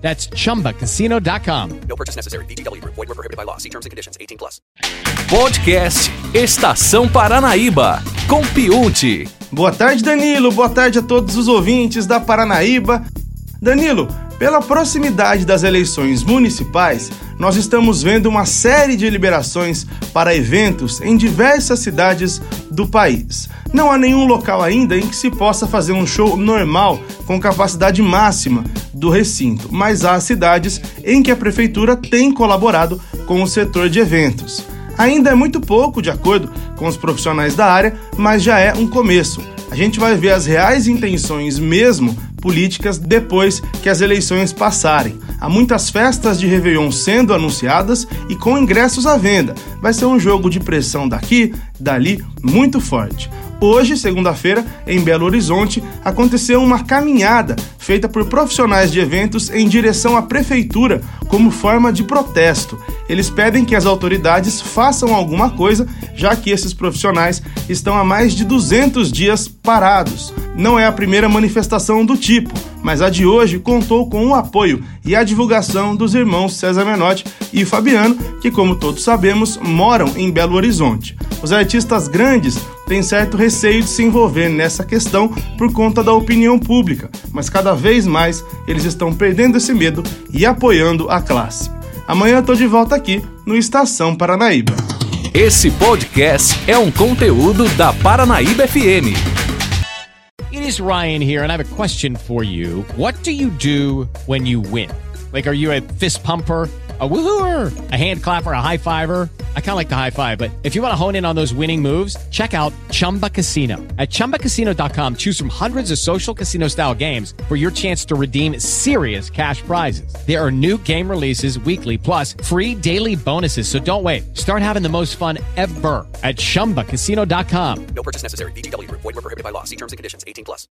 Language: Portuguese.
That's chumbacasino.com. No purchase necessary. VGW Group. Void were prohibited by law. See terms and conditions. 18 plus. Podcast Estação Paranaíba, com Piunte. Boa tarde, Danilo. Boa tarde a todos os ouvintes da Paranaíba. Danilo, pela proximidade das eleições municipais, nós estamos vendo uma série de liberações para eventos em diversas cidades do país. Não há nenhum local ainda em que se possa fazer um show normal com capacidade máxima do recinto, mas há cidades em que a prefeitura tem colaborado com o setor de eventos. Ainda é muito pouco, de acordo com os profissionais da área, mas já é um começo. A gente vai ver as reais intenções mesmo políticas depois que as eleições passarem. Há muitas festas de Réveillon sendo anunciadas e com ingressos à venda. Vai ser um jogo de pressão daqui, dali, muito forte. Hoje, segunda-feira, em Belo Horizonte, aconteceu uma caminhada feita por profissionais de eventos em direção à prefeitura como forma de protesto. Eles pedem que as autoridades façam alguma coisa, já que esses profissionais estão há mais de 200 dias parados. Não é a primeira manifestação do tipo, mas a de hoje contou com o apoio e a divulgação dos irmãos César Menotti e Fabiano, que, como todos sabemos, moram em Belo Horizonte. Os artistas grandes têm certo receio de se envolver nessa questão por conta da opinião pública, mas cada vez mais eles estão perdendo esse medo e apoiando a classe. Amanhã eu tô de volta aqui no Estação Paranaíba. Esse podcast é um conteúdo da Paranaíba FM. It is Ryan here, and I have a question for you. What do you do when you win? Like, are you a fist pumper? A woohooer, a hand clapper, a high fiver. I kind of like the high five, but if you want to hone in on those winning moves, check out Chumba Casino. At chumbacasino.com, choose from hundreds of social casino style games for your chance to redeem serious cash prizes. There are new game releases weekly, plus free daily bonuses. So don't wait. Start having the most fun ever at chumbacasino.com. No purchase necessary. Group. Void prohibited by law. See terms and conditions. 18 plus.